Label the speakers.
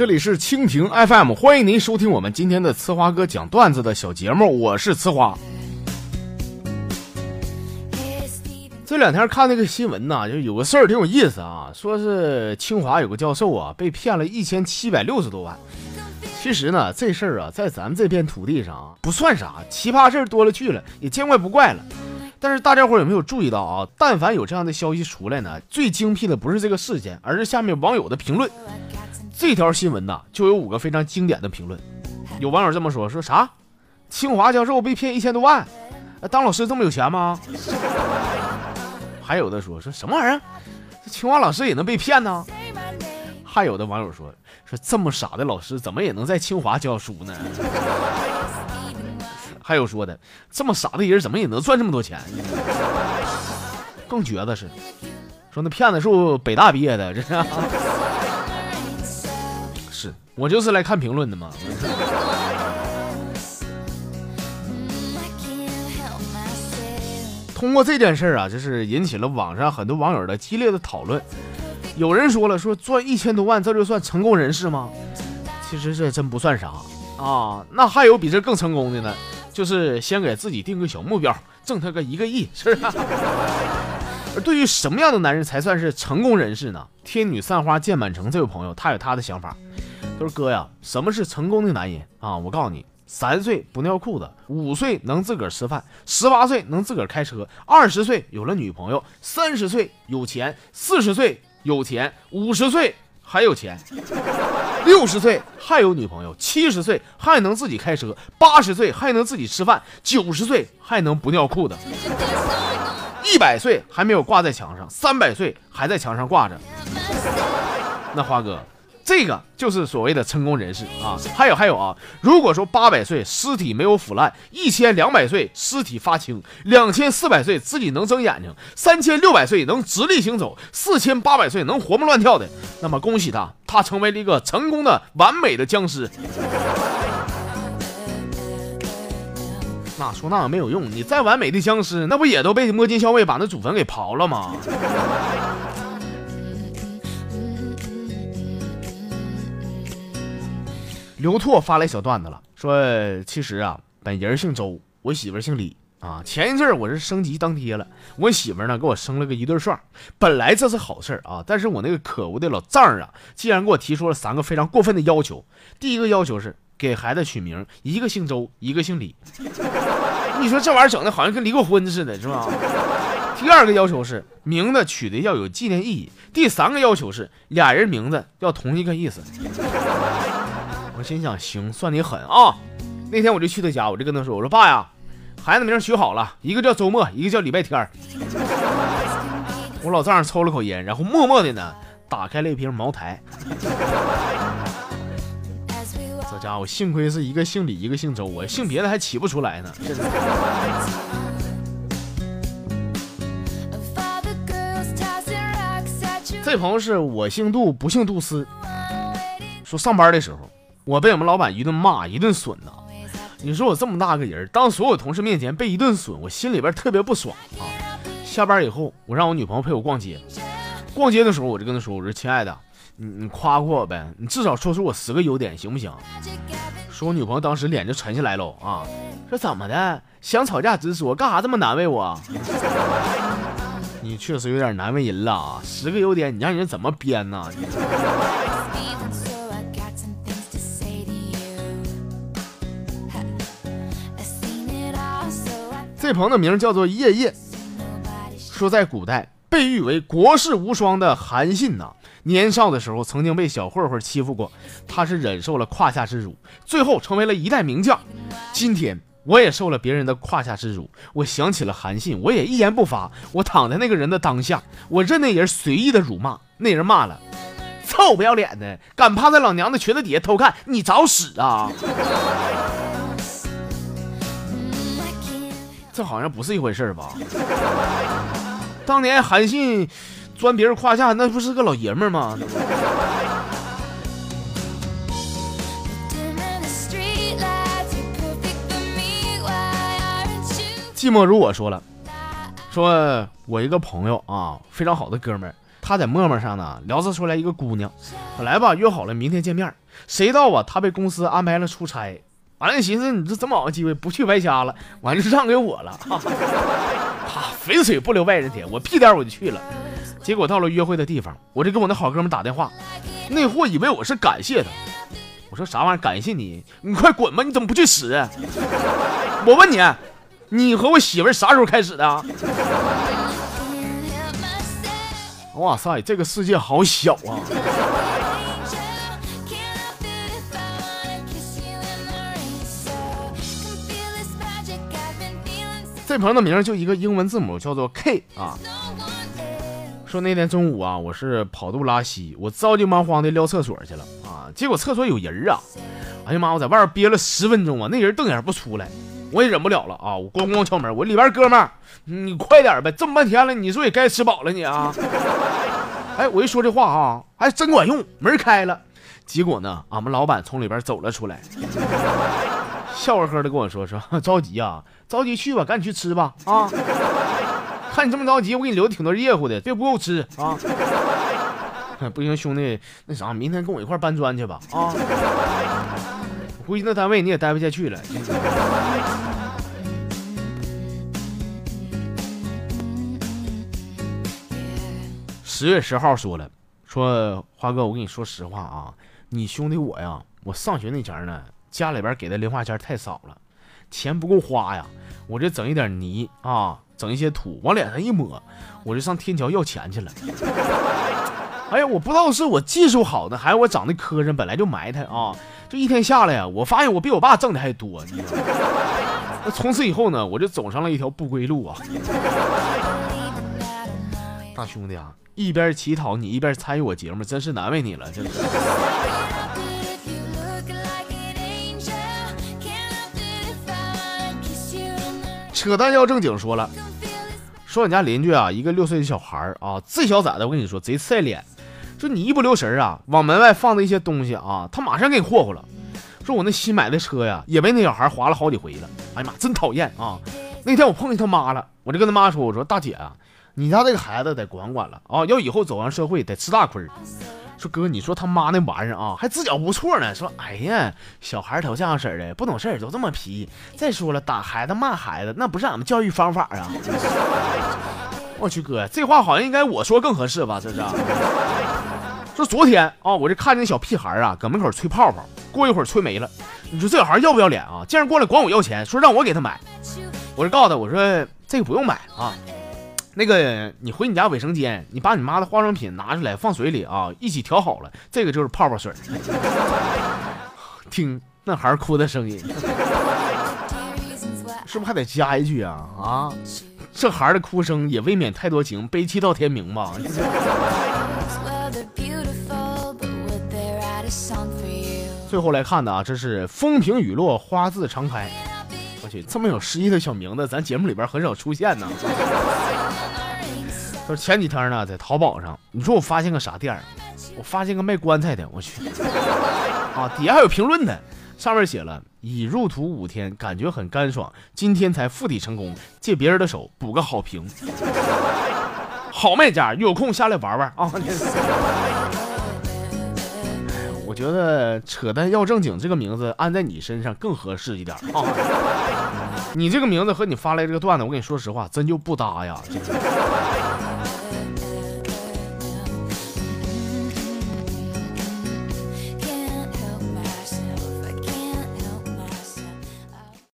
Speaker 1: 这里是蜻蜓 FM，欢迎您收听我们今天的呲花哥讲段子的小节目，我是呲花。这两天看那个新闻呐，就有个事儿挺有意思啊，说是清华有个教授啊被骗了一千七百六十多万。其实呢，这事儿啊在咱们这片土地上不算啥，奇葩事儿多了去了，也见怪不怪了。但是大家伙有没有注意到啊？但凡有这样的消息出来呢，最精辟的不是这个事件，而是下面网友的评论。这条新闻呢，就有五个非常经典的评论。有网友这么说：说啥？清华教授被骗一千多万？当老师这么有钱吗？还有的说：说什么玩意儿？这清华老师也能被骗呢？还有的网友说：说这么傻的老师，怎么也能在清华教书呢？还有说的，这么傻的人怎么也能赚这么多钱？更绝的是，说那骗子是北大毕业的，这是。是我就是来看评论的嘛。通过这件事啊，就是引起了网上很多网友的激烈的讨论。有人说了，说赚一千多万，这就算成功人士吗？其实这真不算啥啊。那还有比这更成功的呢。就是先给自己定个小目标，挣他个一个亿，是吧？而对于什么样的男人才算是成功人士呢？天女散花溅满城这位朋友，他有他的想法。他说：“哥呀，什么是成功的男人啊？我告诉你，三岁不尿裤子，五岁能自个儿吃饭，十八岁能自个儿开车，二十岁有了女朋友，三十岁有钱，四十岁有钱，五十岁。”还有钱，六十岁还有女朋友，七十岁还能自己开车，八十岁还能自己吃饭，九十岁还能不尿裤子，一百岁还没有挂在墙上，三百岁还在墙上挂着。那花哥。这个就是所谓的成功人士啊！还有还有啊！如果说八百岁尸体没有腐烂，一千两百岁尸体发青，两千四百岁自己能睁眼睛，三千六百岁能直立行走，四千八百岁能活蹦乱跳的，那么恭喜他，他成为了一个成功的完美的僵尸。那说那个没有用，你再完美的僵尸，那不也都被摸金校尉把那祖坟给刨了吗？刘拓发来小段子了，说其实啊，本人姓周，我媳妇姓李啊。前一阵我是升级当爹了，我媳妇呢给我生了个一对双。本来这是好事啊，但是我那个可恶的老丈人啊，竟然给我提出了三个非常过分的要求。第一个要求是给孩子取名，一个姓周，一个姓李。你说这玩意儿整的好像跟离过婚似的，是吧？第二个要求是名字取的要有纪念意义。第三个要求是俩人名字要同一个意思。我心想，行，算你狠啊！那天我就去他家，我就跟他说：“我说爸呀，孩子名取好了，一个叫周末，一个叫礼拜天。”我老丈人抽了口烟，然后默默的呢，打开了一瓶茅台。这家伙幸亏是一个姓李，一个姓周，我姓别的还起不出来呢。这朋友是我姓杜，不姓杜斯。说上班的时候。我被我们老板一顿骂，一顿损呐！你说我这么大个人，当所有同事面前被一顿损，我心里边特别不爽啊！下班以后，我让我女朋友陪我逛街。逛街的时候，我就跟她说：“我说亲爱的，你你夸夸我呗，你至少说出我十个优点，行不行？”说我女朋友当时脸就沉下来了啊！说怎么的？想吵架直说，干啥这么难为我？你确实有点难为人了啊，十个优点你让人怎么编呢？这朋友的名叫做夜夜，说在古代被誉为国士无双的韩信呐，年少的时候曾经被小混混欺负过，他是忍受了胯下之辱，最后成为了一代名将。今天我也受了别人的胯下之辱，我想起了韩信，我也一言不发，我躺在那个人的当下，我任那人随意的辱骂，那人骂了，臭不要脸的，敢趴在老娘的裙子底下偷看，你找死啊！这好像不是一回事吧？当年韩信钻别人胯下，那不是个老爷们吗？寂寞如我说了，说我一个朋友啊，非常好的哥们儿，他在陌陌上呢聊着出来一个姑娘，本来吧约好了明天见面，谁知道啊，他被公司安排了出差，完了寻思你这这么好的机会不去白瞎了，完了就让给我了，哈，肥水不流外人田，我屁颠我就去了。结果到了约会的地方，我就跟我那好哥们打电话，那货以为我是感谢他，我说啥玩意儿感谢你？你快滚吧！你怎么不去死？我问你，你和我媳妇啥时候开始的？哇塞，这个世界好小啊！这朋友的名就一个英文字母，叫做 K 啊。说那天中午啊，我是跑肚拉稀，我着急忙慌的撩厕所去了啊，结果厕所有人啊！哎呀妈，我在外边憋了十分钟啊，那人瞪眼不出来，我也忍不了了啊，我咣咣敲门，我里边哥们儿，你快点呗，这么半天了，你说也该吃饱了你啊！哎，我一说这话啊，还真管用，门开了。结果呢，俺们老板从里边走了出来，笑呵呵的跟我说说 着急啊，着急去吧，赶紧去吃吧啊。看你这么着急，我给你留的挺多热乎的，别不够吃啊！不行，兄弟，那啥，明天跟我一块搬砖去吧啊！我估计那单位你也待不下去了。十月十号说了，说花哥，我跟你说实话啊，你兄弟我呀，我上学那前呢，家里边给的零花钱太少了，钱不够花呀，我这整一点泥啊。整一些土往脸上一抹，我就上天桥要钱去了。哎呀，我不知道是我技术好呢，还是我长得磕碜，本来就埋汰啊。这一天下来呀，我发现我比我爸挣的还多。那从此以后呢，我就走上了一条不归路啊。大兄弟啊，一边乞讨你一边参与我节目，真是难为你了，真是。扯淡要正经说了。说俺家邻居啊，一个六岁的小孩啊，这小崽子我跟你说贼菜脸，说你一不留神啊，往门外放的一些东西啊，他马上给你霍霍了。说我那新买的车呀，也被那小孩划了好几回了。哎呀妈，真讨厌啊！那天我碰见他妈了，我就跟他妈说，我说大姐啊，你家这个孩子得管管了啊，要以后走上社会得吃大亏。说哥，你说他妈那玩意儿啊，还自觉不错呢。说，哎呀，小孩都这样式的，不懂事儿都这么皮。再说了，打孩子骂孩子，那不是俺们教育方法啊。我去哥，这话好像应该我说更合适吧？这是。说昨天啊，我这看见小屁孩啊，搁门口吹泡泡，过一会儿吹没了。你说这小孩要不要脸啊？竟然过来管我要钱，说让我给他买。我就告诉他，我说这个不用买啊。那个，你回你家卫生间，你把你妈的化妆品拿出来放水里啊，一起调好了，这个就是泡泡水。听那孩哭的声音，是不是还得加一句啊啊？这孩的哭声也未免太多情，悲泣到天明吧？最后来看的啊，这是风平雨落，花自常开。我去，这么有诗意的小名字，咱节目里边很少出现呢。说前几天呢，在淘宝上，你说我发现个啥店儿？我发现个卖棺材的，我去 啊！底下还有评论呢，上面写了：已入土五天，感觉很干爽，今天才附体成功，借别人的手补个好评。好卖家，有空下来玩玩啊！我觉得扯淡要正经这个名字安在你身上更合适一点啊！你这个名字和你发来这个段子，我跟你说实话，真就不搭呀！